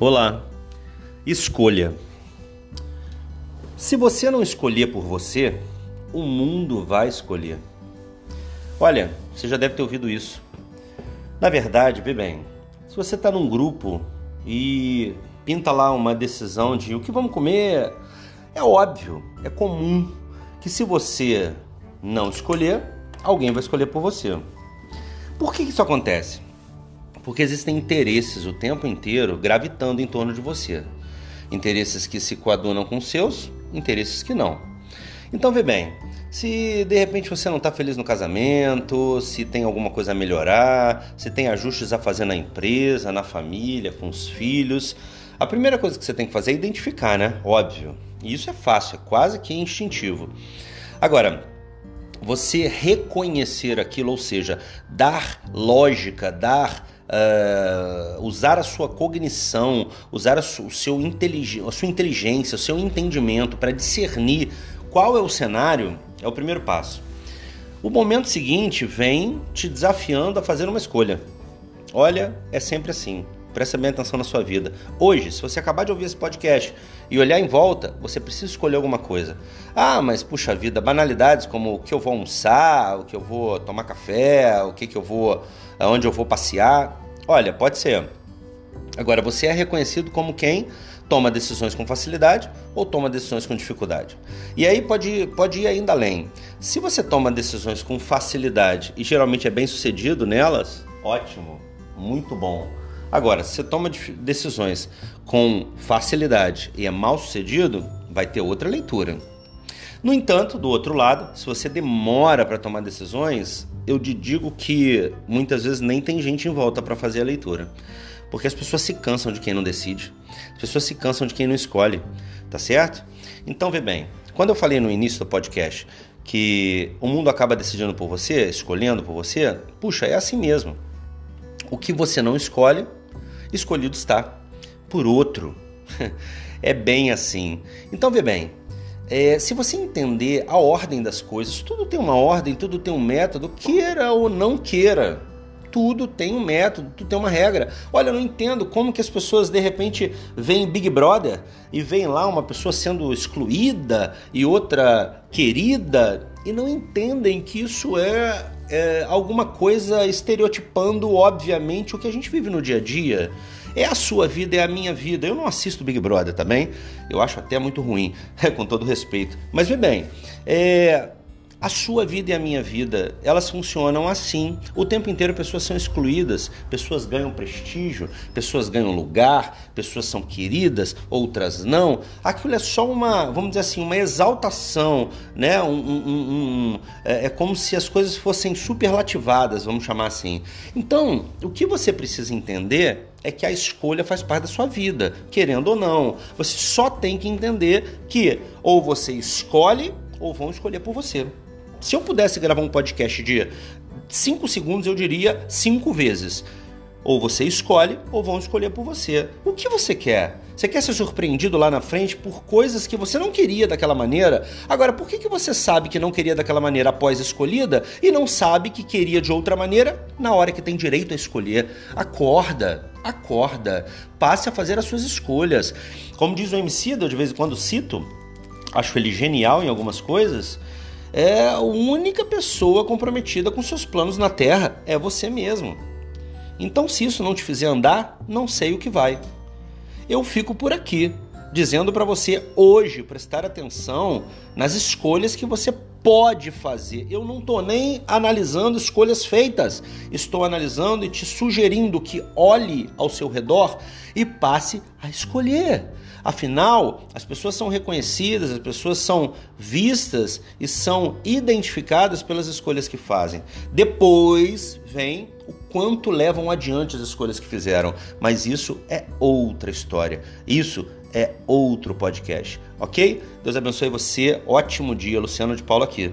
Olá. Escolha. Se você não escolher por você, o mundo vai escolher. Olha, você já deve ter ouvido isso. Na verdade, vê bem, se você está num grupo e pinta lá uma decisão de o que vamos comer, é óbvio, é comum que se você não escolher, alguém vai escolher por você. Por que isso acontece? Porque existem interesses o tempo inteiro gravitando em torno de você. Interesses que se coadunam com seus, interesses que não. Então vê bem, se de repente você não está feliz no casamento, se tem alguma coisa a melhorar, se tem ajustes a fazer na empresa, na família, com os filhos, a primeira coisa que você tem que fazer é identificar, né? Óbvio. E isso é fácil, é quase que instintivo. Agora, você reconhecer aquilo, ou seja, dar lógica, dar uh, usar a sua cognição, usar a, su, o seu a sua inteligência, o seu entendimento para discernir qual é o cenário, é o primeiro passo. O momento seguinte vem te desafiando a fazer uma escolha. Olha, é sempre assim. Presta bem atenção na sua vida. Hoje, se você acabar de ouvir esse podcast e olhar em volta, você precisa escolher alguma coisa. Ah, mas puxa vida, banalidades como o que eu vou almoçar, o que eu vou tomar café, o que, que eu vou. aonde eu vou passear. Olha, pode ser. Agora, você é reconhecido como quem toma decisões com facilidade ou toma decisões com dificuldade. E aí pode, pode ir ainda além. Se você toma decisões com facilidade e geralmente é bem sucedido nelas, ótimo, muito bom. Agora, se você toma decisões com facilidade e é mal sucedido, vai ter outra leitura. No entanto, do outro lado, se você demora para tomar decisões, eu te digo que muitas vezes nem tem gente em volta para fazer a leitura. Porque as pessoas se cansam de quem não decide, as pessoas se cansam de quem não escolhe, tá certo? Então, vê bem, quando eu falei no início do podcast que o mundo acaba decidindo por você, escolhendo por você, puxa, é assim mesmo. O que você não escolhe, escolhido está por outro. é bem assim. Então, vê bem, é, se você entender a ordem das coisas, tudo tem uma ordem, tudo tem um método, queira ou não queira. Tudo tem um método, tudo tem uma regra. Olha, eu não entendo como que as pessoas de repente veem Big Brother e veem lá uma pessoa sendo excluída e outra querida e não entendem que isso é, é alguma coisa estereotipando, obviamente, o que a gente vive no dia a dia. É a sua vida, é a minha vida. Eu não assisto Big Brother também. Eu acho até muito ruim, com todo respeito. Mas vê bem, é, a sua vida e a minha vida, elas funcionam assim. O tempo inteiro pessoas são excluídas, pessoas ganham prestígio, pessoas ganham lugar, pessoas são queridas, outras não. Aquilo é só uma, vamos dizer assim, uma exaltação, né? Um, um, um, é, é como se as coisas fossem superlativadas, vamos chamar assim. Então, o que você precisa entender é que a escolha faz parte da sua vida, querendo ou não. Você só tem que entender que ou você escolhe ou vão escolher por você. Se eu pudesse gravar um podcast de 5 segundos, eu diria cinco vezes. Ou você escolhe, ou vão escolher por você. O que você quer? Você quer ser surpreendido lá na frente por coisas que você não queria daquela maneira? Agora, por que, que você sabe que não queria daquela maneira após escolhida e não sabe que queria de outra maneira na hora que tem direito a escolher? Acorda, acorda. Passe a fazer as suas escolhas. Como diz o MC, eu de vez em quando cito, acho ele genial em algumas coisas é a única pessoa comprometida com seus planos na Terra é você mesmo. Então, se isso não te fizer andar, não sei o que vai. Eu fico por aqui, dizendo para você hoje prestar atenção nas escolhas que você pode fazer. Eu não estou nem analisando escolhas feitas, estou analisando e te sugerindo que olhe ao seu redor e passe a escolher. Afinal, as pessoas são reconhecidas, as pessoas são vistas e são identificadas pelas escolhas que fazem. Depois vem o quanto levam adiante as escolhas que fizeram, mas isso é outra história. Isso é outro podcast, ok? Deus abençoe você. Ótimo dia, Luciano de Paulo aqui.